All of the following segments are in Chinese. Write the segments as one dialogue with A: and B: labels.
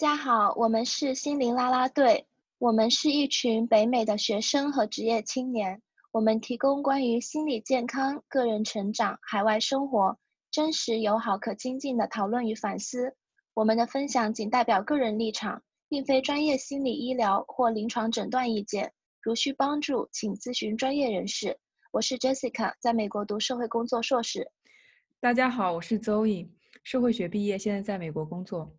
A: 大家好，我们是心灵啦啦队。我们是一群北美的学生和职业青年。我们提供关于心理健康、个人成长、海外生活真实、友好、可亲近的讨论与反思。我们的分享仅代表个人立场，并非专业心理医疗或临床诊断意见。如需帮助，请咨询专业人士。我是 Jessica，在美国读社会工作硕士。
B: 大家好，我是 Zoe，社会学毕业，现在在美国工作。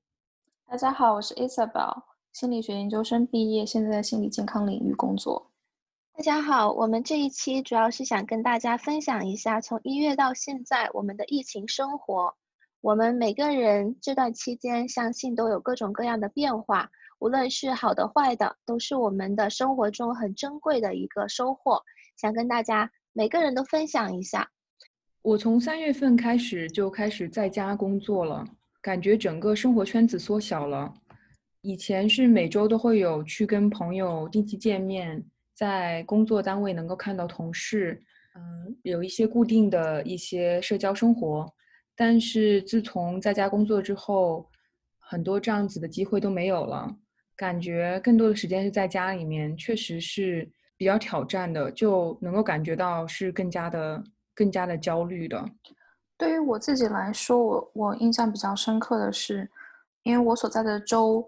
C: 大家好，我是 Isabel，心理学研究生毕业，现在在心理健康领域工作。
A: 大家好，我们这一期主要是想跟大家分享一下从一月到现在我们的疫情生活。我们每个人这段期间，相信都有各种各样的变化，无论是好的坏的，都是我们的生活中很珍贵的一个收获。想跟大家每个人都分享一下。
B: 我从三月份开始就开始在家工作了，感觉整个生活圈子缩小了。以前是每周都会有去跟朋友定期见面，在工作单位能够看到同事，嗯，有一些固定的一些社交生活。但是自从在家工作之后，很多这样子的机会都没有了，感觉更多的时间是在家里面，确实是比较挑战的，就能够感觉到是更加的。更加的焦虑的。
C: 对于我自己来说，我我印象比较深刻的是，因为我所在的州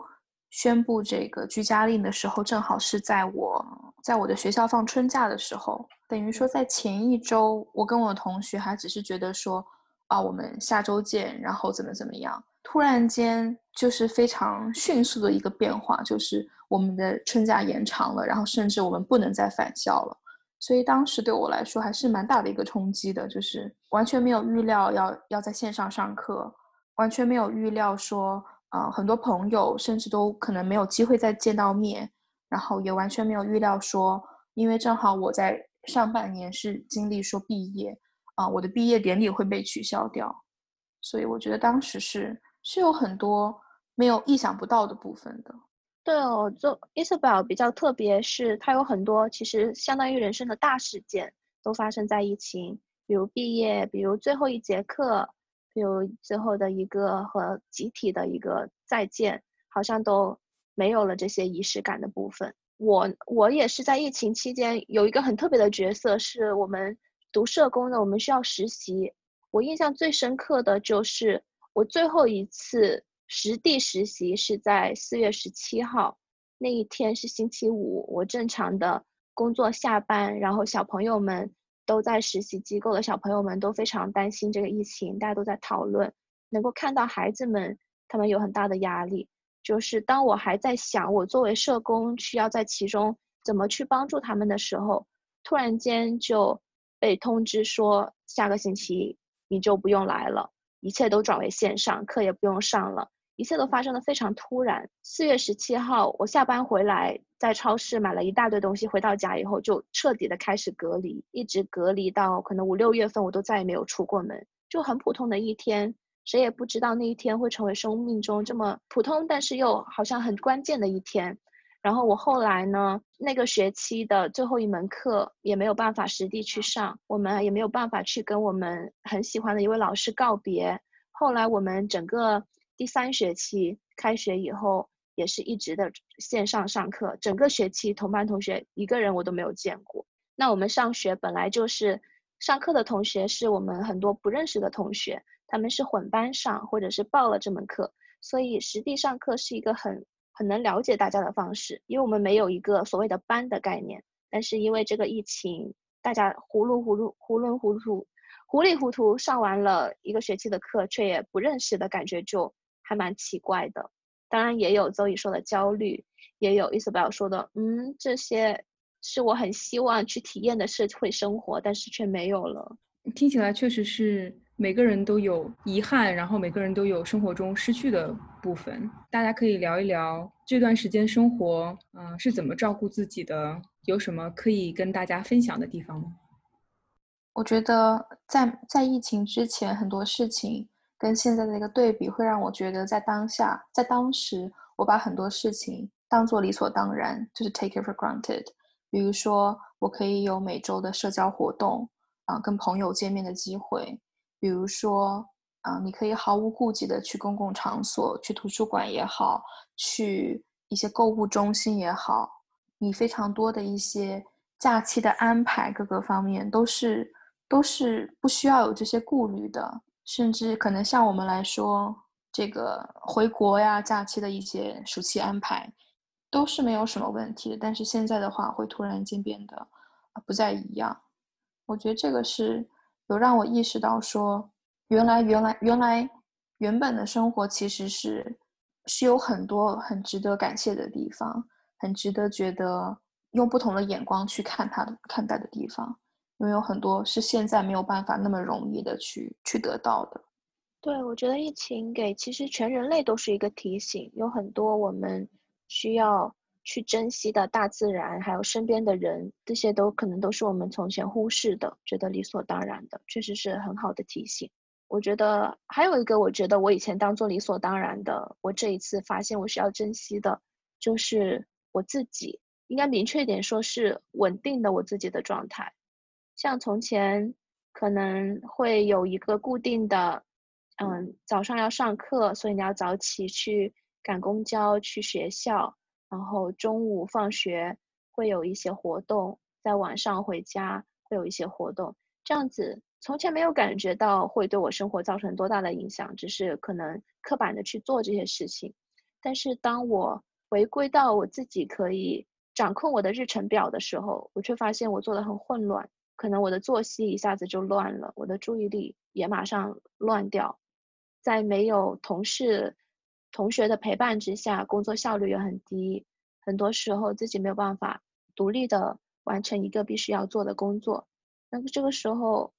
C: 宣布这个居家令的时候，正好是在我在我的学校放春假的时候，等于说在前一周，我跟我同学还只是觉得说，啊，我们下周见，然后怎么怎么样，突然间就是非常迅速的一个变化，就是我们的春假延长了，然后甚至我们不能再返校了。所以当时对我来说还是蛮大的一个冲击的，就是完全没有预料要要在线上上课，完全没有预料说，呃，很多朋友甚至都可能没有机会再见到面，然后也完全没有预料说，因为正好我在上半年是经历说毕业，啊，我的毕业典礼会被取消掉，所以我觉得当时是是有很多没有意想不到的部分的。
A: 对哦，就 Isabel 比较特别，是它有很多其实相当于人生的大事件都发生在疫情，比如毕业，比如最后一节课，比如最后的一个和集体的一个再见，好像都没有了这些仪式感的部分。我我也是在疫情期间有一个很特别的角色，是我们读社工的，我们需要实习。我印象最深刻的就是我最后一次。实地实习是在四月十七号，那一天是星期五。我正常的工作下班，然后小朋友们都在实习机构的小朋友们都非常担心这个疫情，大家都在讨论。能够看到孩子们，他们有很大的压力。就是当我还在想我作为社工需要在其中怎么去帮助他们的时候，突然间就被通知说下个星期你就不用来了，一切都转为线上，课也不用上了。一切都发生的非常突然。四月十七号，我下班回来，在超市买了一大堆东西，回到家以后就彻底的开始隔离，一直隔离到可能五六月份，我都再也没有出过门，就很普通的一天，谁也不知道那一天会成为生命中这么普通，但是又好像很关键的一天。然后我后来呢，那个学期的最后一门课也没有办法实地去上，我们也没有办法去跟我们很喜欢的一位老师告别。后来我们整个。第三学期开学以后，也是一直的线上上课。整个学期同班同学一个人我都没有见过。那我们上学本来就是上课的同学是我们很多不认识的同学，他们是混班上或者是报了这门课，所以实地上课是一个很很能了解大家的方式。因为我们没有一个所谓的班的概念，但是因为这个疫情，大家糊噜糊噜糊里糊涂糊里糊涂上完了一个学期的课，却也不认识的感觉就。还蛮奇怪的，当然也有周宇说的焦虑，也有伊索贝尔说的，嗯，这些是我很希望去体验的社会生活，但是却没有了。
B: 听起来确实是每个人都有遗憾，然后每个人都有生活中失去的部分。大家可以聊一聊这段时间生活，嗯，是怎么照顾自己的？有什么可以跟大家分享的地方吗？
C: 我觉得在在疫情之前，很多事情。跟现在的一个对比，会让我觉得在当下，在当时，我把很多事情当做理所当然，就是 take it for granted。比如说，我可以有每周的社交活动，啊，跟朋友见面的机会；比如说，啊，你可以毫无顾忌的去公共场所，去图书馆也好，去一些购物中心也好，你非常多的一些假期的安排，各个方面都是都是不需要有这些顾虑的，甚至可能像我们来说，这个回国呀，假期的一些暑期安排，都是没有什么问题的。但是现在的话，会突然间变得不再一样。我觉得这个是有让我意识到说。原来，原来，原来，原本的生活其实是是有很多很值得感谢的地方，很值得觉得用不同的眼光去看它的看待的地方，因为有很多是现在没有办法那么容易的去去得到的。
A: 对，我觉得疫情给其实全人类都是一个提醒，有很多我们需要去珍惜的大自然，还有身边的人，这些都可能都是我们从前忽视的，觉得理所当然的，确实是很好的提醒。我觉得还有一个，我觉得我以前当做理所当然的，我这一次发现我是要珍惜的，就是我自己应该明确一点说，是稳定的我自己的状态。像从前可能会有一个固定的，嗯，早上要上课，所以你要早起去赶公交去学校，然后中午放学会有一些活动，在晚上回家会有一些活动，这样子。从前没有感觉到会对我生活造成多大的影响，只是可能刻板的去做这些事情。但是当我回归到我自己可以掌控我的日程表的时候，我却发现我做的很混乱，可能我的作息一下子就乱了，我的注意力也马上乱掉。在没有同事、同学的陪伴之下，工作效率也很低，很多时候自己没有办法独立的完成一个必须要做的工作。那么这个时候。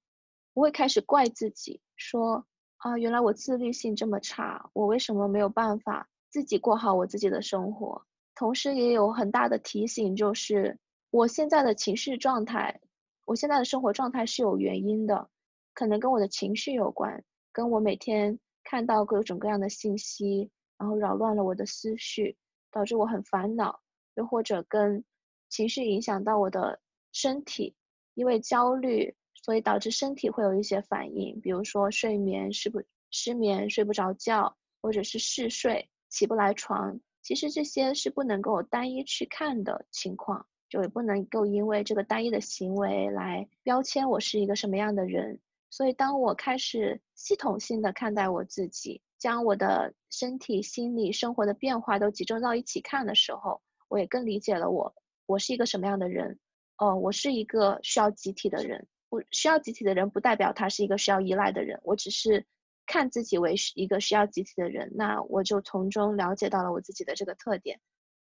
A: 我会开始怪自己，说啊，原来我自律性这么差，我为什么没有办法自己过好我自己的生活？同时也有很大的提醒，就是我现在的情绪状态，我现在的生活状态是有原因的，可能跟我的情绪有关，跟我每天看到各种各样的信息，然后扰乱了我的思绪，导致我很烦恼，又或者跟情绪影响到我的身体，因为焦虑。所以导致身体会有一些反应，比如说睡眠失不失眠、睡不着觉，或者是嗜睡、起不来床。其实这些是不能够单一去看的情况，就也不能够因为这个单一的行为来标签我是一个什么样的人。所以当我开始系统性的看待我自己，将我的身体、心理、生活的变化都集中到一起看的时候，我也更理解了我，我是一个什么样的人。哦，我是一个需要集体的人。需要集体的人不代表他是一个需要依赖的人，我只是看自己为一个需要集体的人，那我就从中了解到了我自己的这个特点，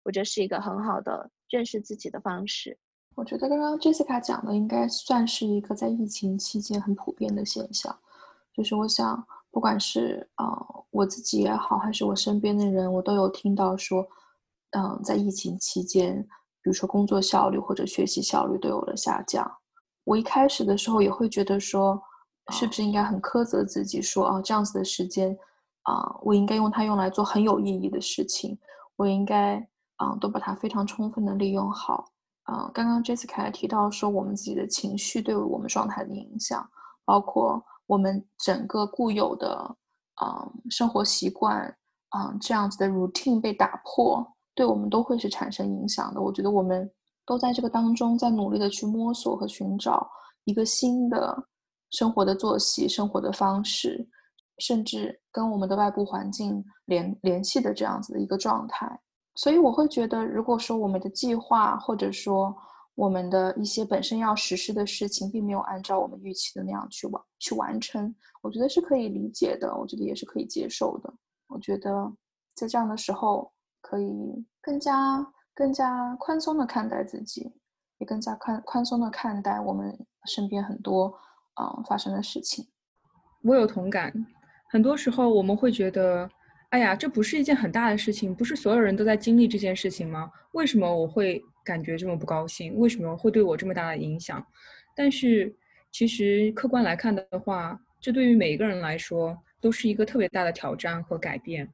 A: 我觉得是一个很好的认识自己的方式。
C: 我觉得刚刚 Jessica 讲的应该算是一个在疫情期间很普遍的现象，就是我想不管是呃我自己也好，还是我身边的人，我都有听到说，嗯，在疫情期间，比如说工作效率或者学习效率都有了下降。我一开始的时候也会觉得说，是不是应该很苛责自己，说啊这样子的时间，啊我应该用它用来做很有意义的事情，我应该啊都把它非常充分的利用好。啊，刚刚 Jessica 也提到说，我们自己的情绪对我们状态的影响，包括我们整个固有的啊生活习惯啊这样子的 routine 被打破，对我们都会是产生影响的。我觉得我们。都在这个当中，在努力的去摸索和寻找一个新的生活的作息、生活的方式，甚至跟我们的外部环境联联系的这样子的一个状态。所以我会觉得，如果说我们的计划或者说我们的一些本身要实施的事情，并没有按照我们预期的那样去完去完成，我觉得是可以理解的，我觉得也是可以接受的。我觉得在这样的时候，可以更加。更加宽松的看待自己，也更加宽宽松的看待我们身边很多嗯发生的事情。
B: 我有同感，很多时候我们会觉得，哎呀，这不是一件很大的事情，不是所有人都在经历这件事情吗？为什么我会感觉这么不高兴？为什么会对我这么大的影响？但是其实客观来看的话，这对于每一个人来说都是一个特别大的挑战和改变。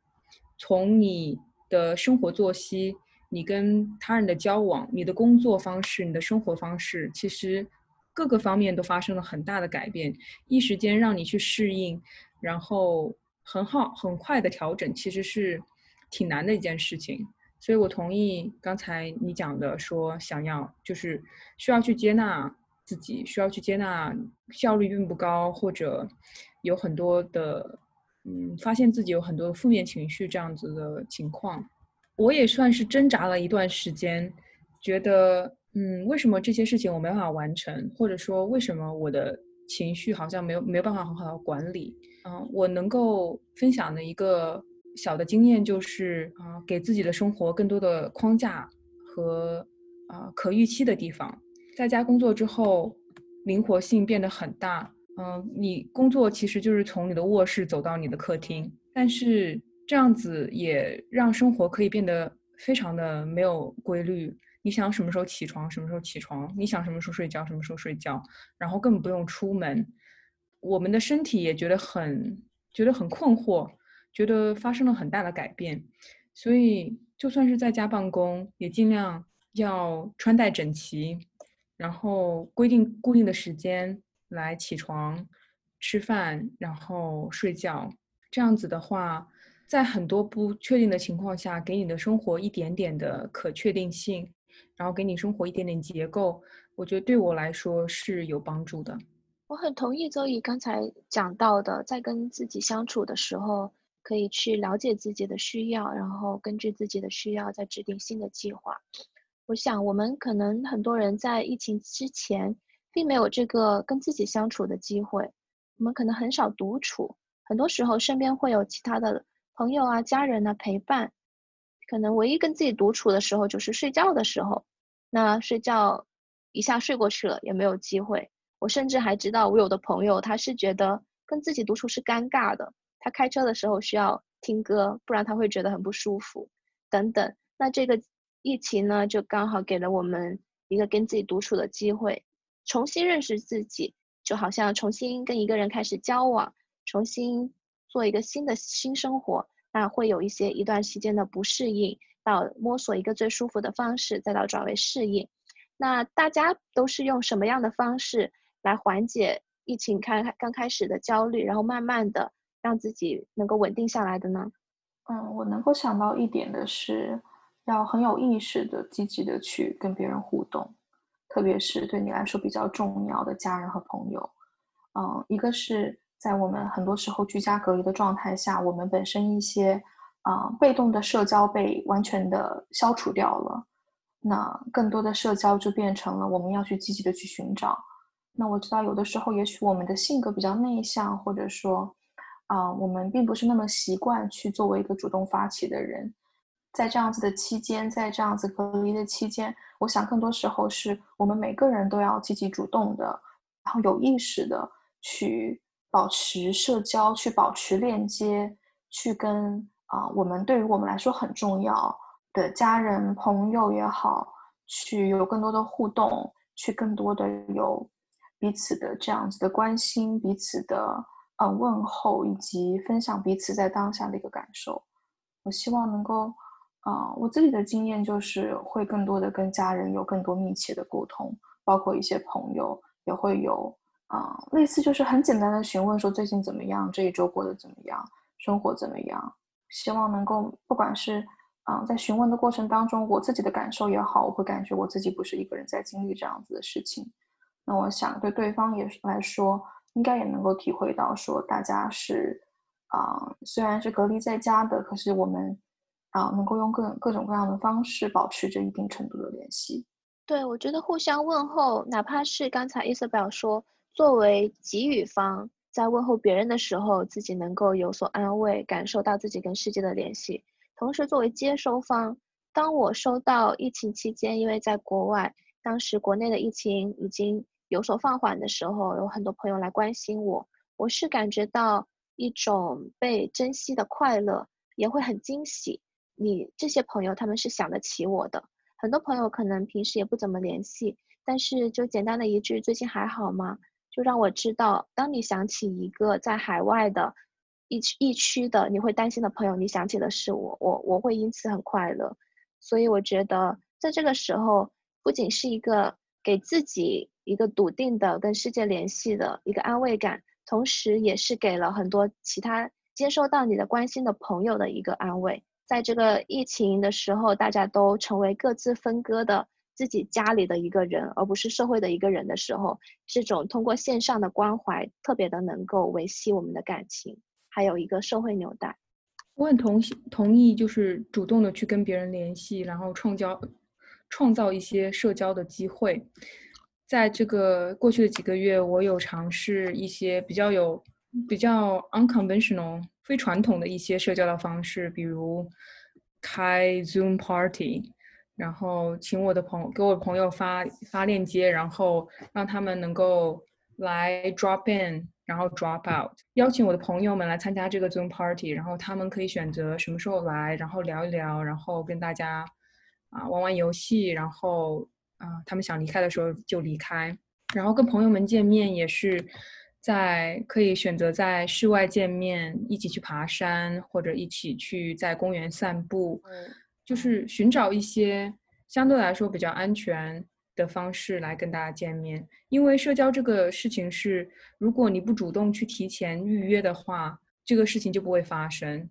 B: 从你的生活作息。你跟他人的交往，你的工作方式，你的生活方式，其实各个方面都发生了很大的改变。一时间让你去适应，然后很好很快的调整，其实是挺难的一件事情。所以我同意刚才你讲的，说想要就是需要去接纳自己，需要去接纳效率并不高，或者有很多的嗯，发现自己有很多负面情绪这样子的情况。我也算是挣扎了一段时间，觉得嗯，为什么这些事情我没办法完成，或者说为什么我的情绪好像没有没有办法很好的管理？嗯，我能够分享的一个。小的经验就是啊，给自己的生活更多的框架和啊可预期的地方。在家工作之后，灵活性变得很大。嗯，你工作其实就是从你的卧室走到你的客厅，但是这样子也让生活可以变得非常的没有规律。你想什么时候起床，什么时候起床；你想什么时候睡觉，什么时候睡觉。然后根本不用出门，我们的身体也觉得很觉得很困惑。觉得发生了很大的改变，所以就算是在家办公，也尽量要穿戴整齐，然后规定固定的时间来起床、吃饭，然后睡觉。这样子的话，在很多不确定的情况下，给你的生活一点点的可确定性，然后给你生活一点点结构，我觉得对我来说是有帮助的。
A: 我很同意周怡刚才讲到的，在跟自己相处的时候。可以去了解自己的需要，然后根据自己的需要再制定新的计划。我想，我们可能很多人在疫情之前并没有这个跟自己相处的机会，我们可能很少独处，很多时候身边会有其他的朋友啊、家人啊陪伴。可能唯一跟自己独处的时候就是睡觉的时候，那睡觉一下睡过去了也没有机会。我甚至还知道，我有的朋友他是觉得跟自己独处是尴尬的。他开车的时候需要听歌，不然他会觉得很不舒服，等等。那这个疫情呢，就刚好给了我们一个跟自己独处的机会，重新认识自己，就好像重新跟一个人开始交往，重新做一个新的新生活。那会有一些一段时间的不适应，到摸索一个最舒服的方式，再到转为适应。那大家都是用什么样的方式来缓解疫情开刚开始的焦虑，然后慢慢的？让自己能够稳定下来的呢？
C: 嗯，我能够想到一点的是，要很有意识的、积极的去跟别人互动，特别是对你来说比较重要的家人和朋友。嗯，一个是在我们很多时候居家隔离的状态下，我们本身一些啊被动的社交被完全的消除掉了，那更多的社交就变成了我们要去积极的去寻找。那我知道有的时候，也许我们的性格比较内向，或者说。啊，我们并不是那么习惯去作为一个主动发起的人，在这样子的期间，在这样子隔离的期间，我想更多时候是我们每个人都要积极主动的，然后有意识的去保持社交，去保持链接，去跟啊我们对于我们来说很重要的家人朋友也好，去有更多的互动，去更多的有彼此的这样子的关心，彼此的。呃，问候以及分享彼此在当下的一个感受，我希望能够，啊，我自己的经验就是会更多的跟家人有更多密切的沟通，包括一些朋友也会有，啊，类似就是很简单的询问说最近怎么样，这一周过得怎么样，生活怎么样，希望能够不管是，啊，在询问的过程当中，我自己的感受也好，我会感觉我自己不是一个人在经历这样子的事情，那我想对对方也来说。应该也能够体会到，说大家是啊，虽然是隔离在家的，可是我们啊，能够用各各种各样的方式保持着一定程度的联系。
A: 对，我觉得互相问候，哪怕是刚才 Isabel 说，作为给予方，在问候别人的时候，自己能够有所安慰，感受到自己跟世界的联系；同时，作为接收方，当我收到疫情期间，因为在国外，当时国内的疫情已经。有所放缓的时候，有很多朋友来关心我，我是感觉到一种被珍惜的快乐，也会很惊喜。你这些朋友，他们是想得起我的。很多朋友可能平时也不怎么联系，但是就简单的一句“最近还好吗”，就让我知道，当你想起一个在海外的疫疫区的你会担心的朋友，你想起的是我，我我会因此很快乐。所以我觉得，在这个时候，不仅是一个给自己。一个笃定的跟世界联系的一个安慰感，同时也是给了很多其他接收到你的关心的朋友的一个安慰。在这个疫情的时候，大家都成为各自分割的自己家里的一个人，而不是社会的一个人的时候，这种通过线上的关怀，特别的能够维系我们的感情，还有一个社会纽带。
B: 我很同同意，就是主动的去跟别人联系，然后创造创造一些社交的机会。在这个过去的几个月，我有尝试一些比较有比较 unconventional 非传统的一些社交的方式，比如开 Zoom party，然后请我的朋友给我朋友发发链接，然后让他们能够来 drop in。然后 drop out，邀请我的朋友们来参加这个 Zoom party，然后他们可以选择什么时候来，然后聊一聊，然后跟大家啊玩玩游戏，然后啊他们想离开的时候就离开。然后跟朋友们见面也是在可以选择在室外见面，一起去爬山，或者一起去在公园散步，就是寻找一些相对来说比较安全。的方式来跟大家见面，因为社交这个事情是，如果你不主动去提前预约的话，这个事情就不会发生。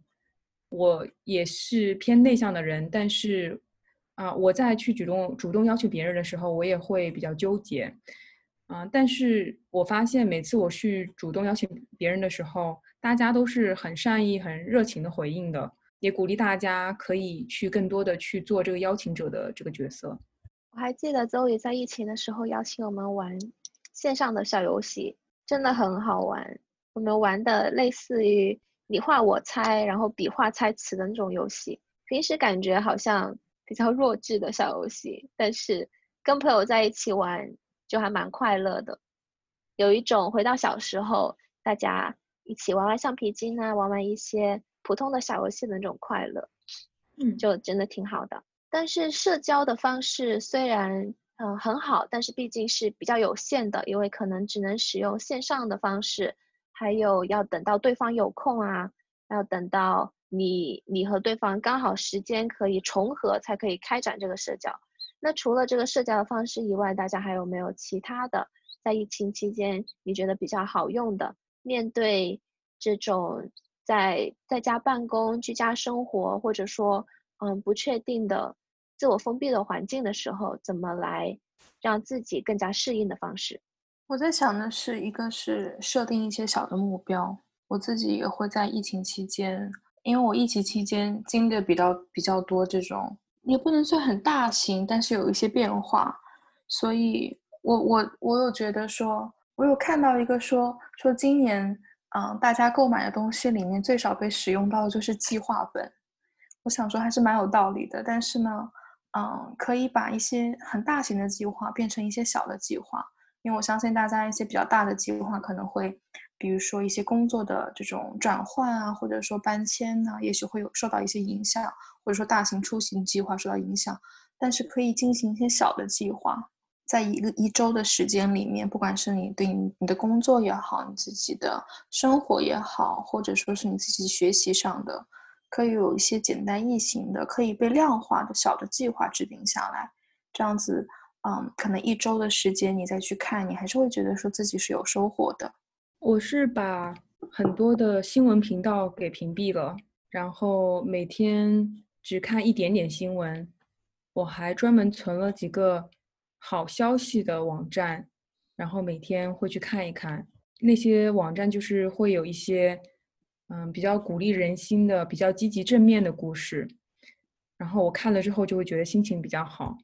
B: 我也是偏内向的人，但是啊，我在去主动主动邀请别人的时候，我也会比较纠结。啊，但是我发现每次我去主动邀请别人的时候，大家都是很善意、很热情的回应的，也鼓励大家可以去更多的去做这个邀请者的这个角色。
A: 我还记得周宇在疫情的时候邀请我们玩线上的小游戏，真的很好玩。我们玩的类似于你画我猜，然后笔画猜词的那种游戏。平时感觉好像比较弱智的小游戏，但是跟朋友在一起玩就还蛮快乐的，有一种回到小时候大家一起玩玩橡皮筋啊，玩玩一些普通的小游戏的那种快乐。
B: 嗯，
A: 就真的挺好的。但是社交的方式虽然嗯很好，但是毕竟是比较有限的，因为可能只能使用线上的方式，还有要等到对方有空啊，要等到你你和对方刚好时间可以重合，才可以开展这个社交。那除了这个社交的方式以外，大家还有没有其他的在疫情期间你觉得比较好用的？面对这种在在家办公、居家生活，或者说嗯不确定的。自我封闭的环境的时候，怎么来让自己更加适应的方式？
C: 我在想的是，一个是设定一些小的目标。我自己也会在疫情期间，因为我疫情期间经历的比较比较多这种，也不能算很大型，但是有一些变化。所以，我我我有觉得说，我有看到一个说说今年，嗯，大家购买的东西里面最少被使用到的就是计划本。我想说还是蛮有道理的，但是呢。嗯，可以把一些很大型的计划变成一些小的计划，因为我相信大家一些比较大的计划可能会，比如说一些工作的这种转换啊，或者说搬迁呢，也许会有受到一些影响，或者说大型出行计划受到影响。但是可以进行一些小的计划，在一个一周的时间里面，不管是你对你你的工作也好，你自己的生活也好，或者说是你自己学习上的。可以有一些简单易行的、可以被量化的小的计划制定下来，这样子，嗯，可能一周的时间你再去看，你还是会觉得说自己是有收获的。
B: 我是把很多的新闻频道给屏蔽了，然后每天只看一点点新闻。我还专门存了几个好消息的网站，然后每天会去看一看那些网站，就是会有一些。嗯，比较鼓励人心的、比较积极正面的故事，然后我看了之后就会觉得心情比较好，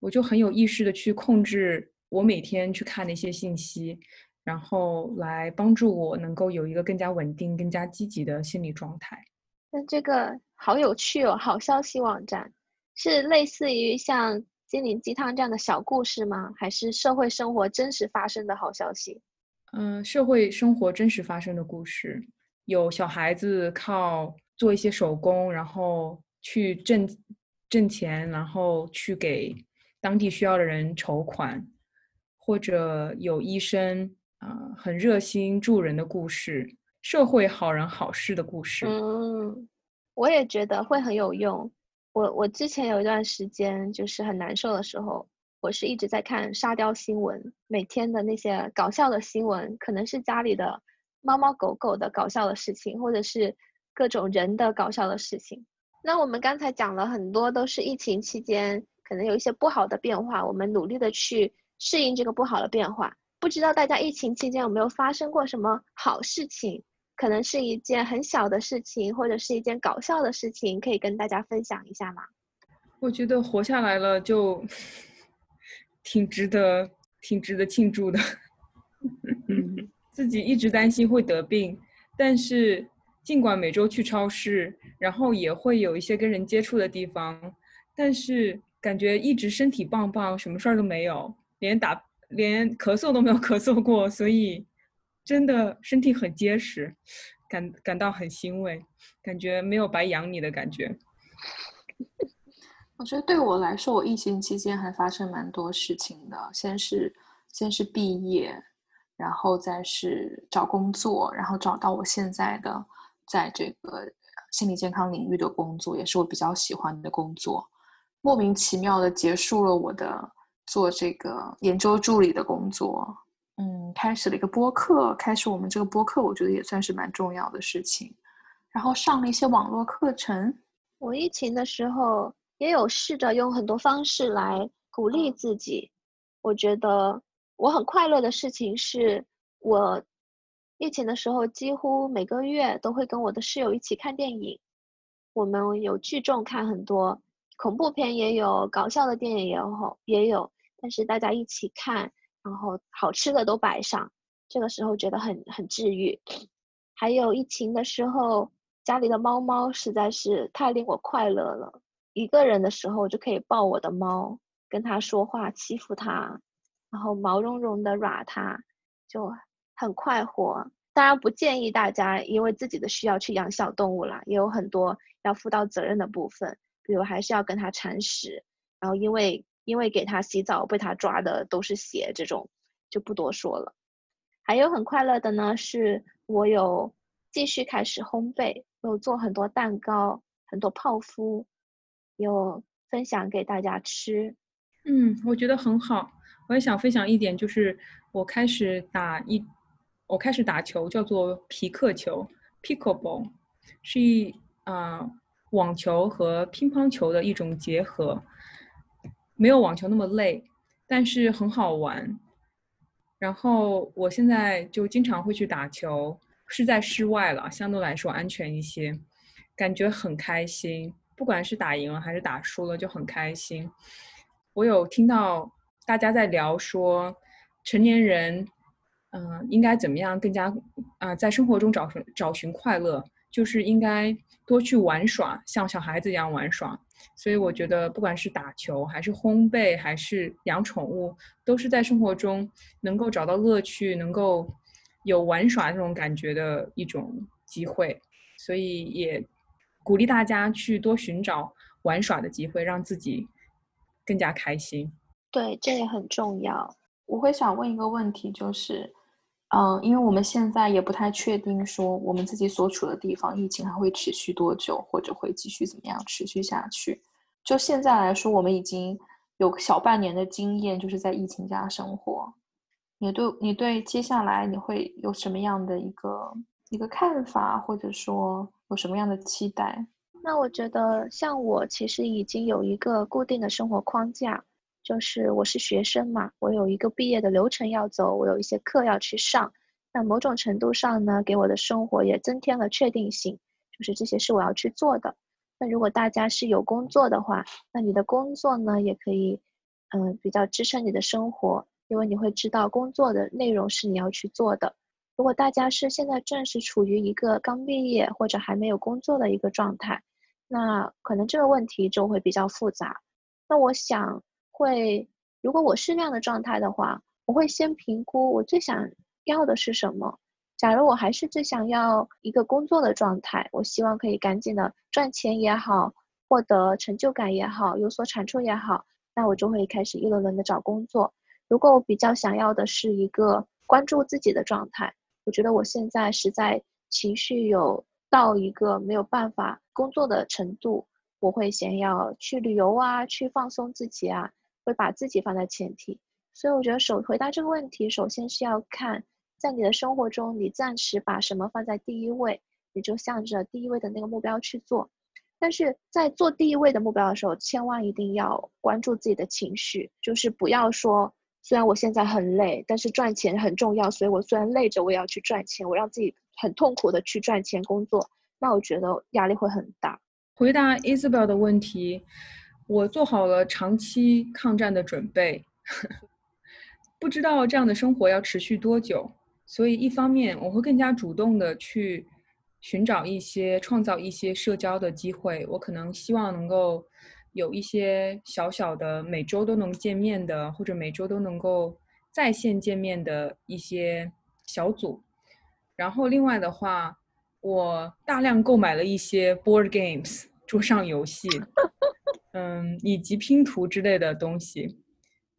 B: 我就很有意识的去控制我每天去看的一些信息，然后来帮助我能够有一个更加稳定、更加积极的心理状态。
A: 那这个好有趣哦！好消息网站是类似于像心灵鸡汤这样的小故事吗？还是社会生活真实发生的好消息？
B: 嗯，社会生活真实发生的故事。有小孩子靠做一些手工，然后去挣挣钱，然后去给当地需要的人筹款，或者有医生啊很热心助人的故事，社会好人好事的故事。
A: 嗯，我也觉得会很有用。我我之前有一段时间就是很难受的时候，我是一直在看沙雕新闻，每天的那些搞笑的新闻，可能是家里的猫猫狗狗的搞笑的事情，或者是各种人的搞笑的事情。那我们刚才讲了很多，都是疫情期间可能有一些不好的变化，我们努力的去适应这个不好的变化。不知道大家疫情期间有没有发生过什么好事情？可能是一件很小的事情，或者是一件搞笑的事情，可以跟大家分享一下吗？
B: 我觉得活下来了就挺值得，挺值得庆祝的。自己一直担心会得病，但是尽管每周去超市，然后也会有一些跟人接触的地方，但是感觉一直身体棒棒，什么事儿都没有，连打连咳嗽都没有 咳嗽过，所以。真的身体很结实，感感到很欣慰，感觉没有白养你的感觉。
C: 我觉得对我来说，我疫情期间还发生蛮多事情的。先是先是毕业，然后再是找工作，然后找到我现在的在这个心理健康领域的工作，也是我比较喜欢的工作。莫名其妙的结束了我的做这个研究助理的工作。嗯，开始了一个播客，开始我们这个播客，我觉得也算是蛮重要的事情。然后上了一些网络课程。
A: 我疫情的时候也有试着用很多方式来鼓励自己。我觉得我很快乐的事情是，我疫情的时候几乎每个月都会跟我的室友一起看电影。我们有聚众看很多恐怖片，也有搞笑的电影，也有也有，但是大家一起看。然后好吃的都摆上，这个时候觉得很很治愈。还有疫情的时候，家里的猫猫实在是太令我快乐了。一个人的时候就可以抱我的猫，跟它说话，欺负它，然后毛茸茸的软它，就很快活。当然不建议大家因为自己的需要去养小动物啦，也有很多要负到责任的部分，比如还是要跟它铲屎，然后因为。因为给他洗澡被他抓的都是血，这种就不多说了。还有很快乐的呢，是我有继续开始烘焙，有做很多蛋糕，很多泡芙，有分享给大家吃。
B: 嗯，我觉得很好。我也想分享一点，就是我开始打一，我开始打球，叫做皮克球 （pickleball），是一啊网球和乒乓球的一种结合。没有网球那么累，但是很好玩。然后我现在就经常会去打球，是在室外了，相对来说安全一些，感觉很开心。不管是打赢了还是打输了，就很开心。我有听到大家在聊说，成年人，嗯，应该怎么样更加啊，在生活中找寻找寻快乐，就是应该多去玩耍，像小孩子一样玩耍。所以我觉得，不管是打球，还是烘焙，还是养宠物，都是在生活中能够找到乐趣，能够有玩耍这种感觉的一种机会。所以也鼓励大家去多寻找玩耍的机会，让自己更加开心。
A: 对，这也很重要。
C: 我会想问一个问题，就是。嗯，因为我们现在也不太确定说我们自己所处的地方疫情还会持续多久，或者会继续怎么样持续下去。就现在来说，我们已经有小半年的经验，就是在疫情下生活。你对你对接下来你会有什么样的一个一个看法，或者说有什么样的期待？
A: 那我觉得，像我其实已经有一个固定的生活框架。就是我是学生嘛，我有一个毕业的流程要走，我有一些课要去上。那某种程度上呢，给我的生活也增添了确定性，就是这些是我要去做的。那如果大家是有工作的话，那你的工作呢，也可以，嗯，比较支撑你的生活，因为你会知道工作的内容是你要去做的。如果大家是现在正是处于一个刚毕业或者还没有工作的一个状态，那可能这个问题就会比较复杂。那我想。会，如果我是那样的状态的话，我会先评估我最想要的是什么。假如我还是最想要一个工作的状态，我希望可以赶紧的赚钱也好，获得成就感也好，有所产出也好，那我就会开始一轮轮的找工作。如果我比较想要的是一个关注自己的状态，我觉得我现在实在情绪有到一个没有办法工作的程度，我会先要去旅游啊，去放松自己啊。会把自己放在前提。所以我觉得首回答这个问题，首先是要看在你的生活中，你暂时把什么放在第一位，你就向着第一位的那个目标去做。但是在做第一位的目标的时候，千万一定要关注自己的情绪，就是不要说虽然我现在很累，但是赚钱很重要，所以我虽然累着我也要去赚钱，我让自己很痛苦的去赚钱工作，那我觉得压力会很大。
B: 回答 Isabel 的问题，我做好了长期抗战的准备。不知道这样的生活要持续多久，所以一方面我会更加主动的去寻找一些、创造一些社交的机会。我可能希望能够有一些小小的每周都能见面的，或者每周都能够在线见面的一些小组。然后另外的话，我大量购买了一些 board games 桌上游戏，嗯，以及拼图之类的东西。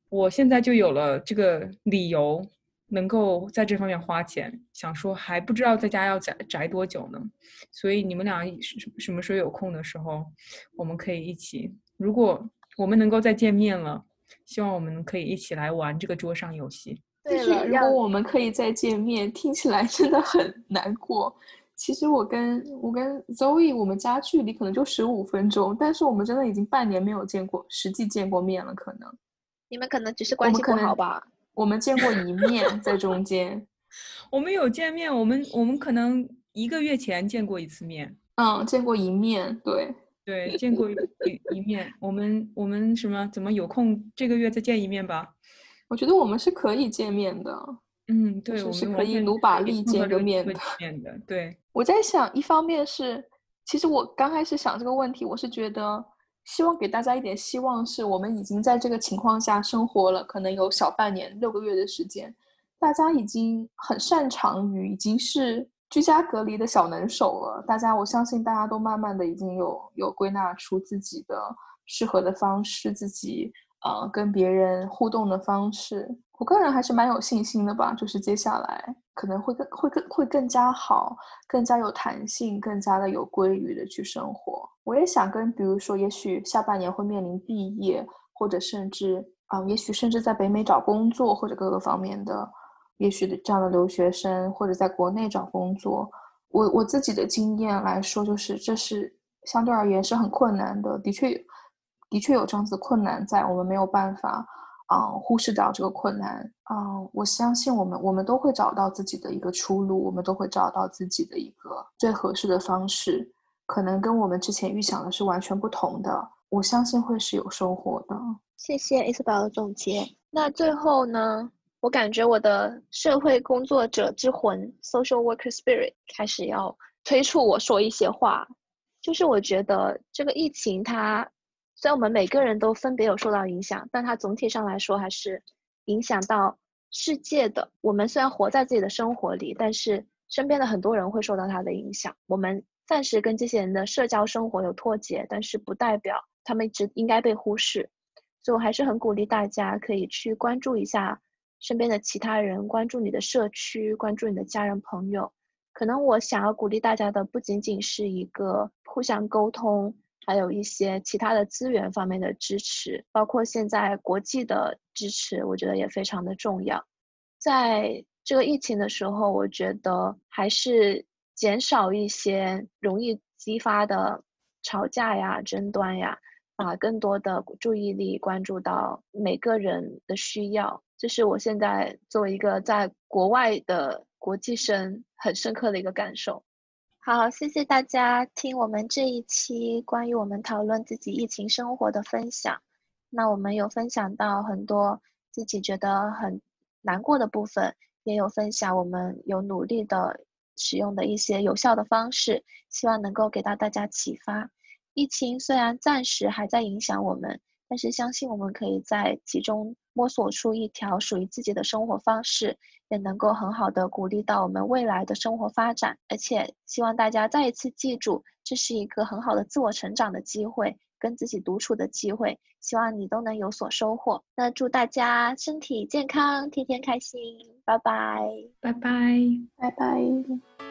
B: 我现在就有了这个理由，能够在这方面花钱。想说还不知道在家要宅宅多久呢，所以你们俩什什么时候有空的时候，我们可以一起。如果我们能够再见面了，希望我们可以一起来玩这个桌上游戏。
A: 对了，
C: 如果我们可以再见面，听起来真的很难过。其实我跟我跟 Zoe，我们家距离可能就十五分钟，但是我们真的已经半年没有见过实际见过面了，可能。
A: 你们可能只是关系不好吧？
C: 我们见过一面，在中间，
B: 我们有见面，我们我们可能一个月前见过一次面。
C: 嗯，见过一面，对
B: 对，见过一一面。我们我们什么？怎么有空这个月再见一面吧？
C: 我觉得我们是可以见面的。
B: 嗯，对，我
C: 们是可以努把力见个面的。
B: 对，
C: 我在想，一方面是，其实我刚开始想这个问题，我是觉得。希望给大家一点希望，是我们已经在这个情况下生活了，可能有小半年、六个月的时间，大家已经很擅长于，已经是居家隔离的小能手了。大家，我相信大家都慢慢的已经有有归纳出自己的适合的方式，自己呃跟别人互动的方式。我个人还是蛮有信心的吧，就是接下来可能会更会更会更加好，更加有弹性，更加的有规律的去生活。我也想跟，比如说，也许下半年会面临毕业，或者甚至啊，也许甚至在北美找工作，或者各个方面的，也许的这样的留学生，或者在国内找工作。我我自己的经验来说，就是这是相对而言是很困难的，的确的确有这样子困难在，我们没有办法。嗯，忽视掉这个困难，嗯，我相信我们，我们都会找到自己的一个出路，我们都会找到自己的一个最合适的方式，可能跟我们之前预想的是完全不同的。我相信会是有收获的。
A: 谢谢 Isabel 的总结。那最后呢，我感觉我的社会工作者之魂 （social worker spirit） 开始要催促我说一些话，就是我觉得这个疫情它。虽然我们每个人都分别有受到影响，但它总体上来说还是影响到世界的。我们虽然活在自己的生活里，但是身边的很多人会受到它的影响。我们暂时跟这些人的社交生活有脱节，但是不代表他们一直应该被忽视。所以我还是很鼓励大家可以去关注一下身边的其他人，关注你的社区，关注你的家人朋友。可能我想要鼓励大家的不仅仅是一个互相沟通。还有一些其他的资源方面的支持，包括现在国际的支持，我觉得也非常的重要。在这个疫情的时候，我觉得还是减少一些容易激发的吵架呀、争端呀，把更多的注意力关注到每个人的需要。这是我现在作为一个在国外的国际生很深刻的一个感受。好，谢谢大家听我们这一期关于我们讨论自己疫情生活的分享。那我们有分享到很多自己觉得很难过的部分，也有分享我们有努力的使用的一些有效的方式，希望能够给到大家启发。疫情虽然暂时还在影响我们，但是相信我们可以在其中摸索出一条属于自己的生活方式。也能够很好的鼓励到我们未来的生活发展，而且希望大家再一次记住，这是一个很好的自我成长的机会，跟自己独处的机会，希望你都能有所收获。那祝大家身体健康，天天开心，拜拜，
B: 拜拜，
C: 拜拜。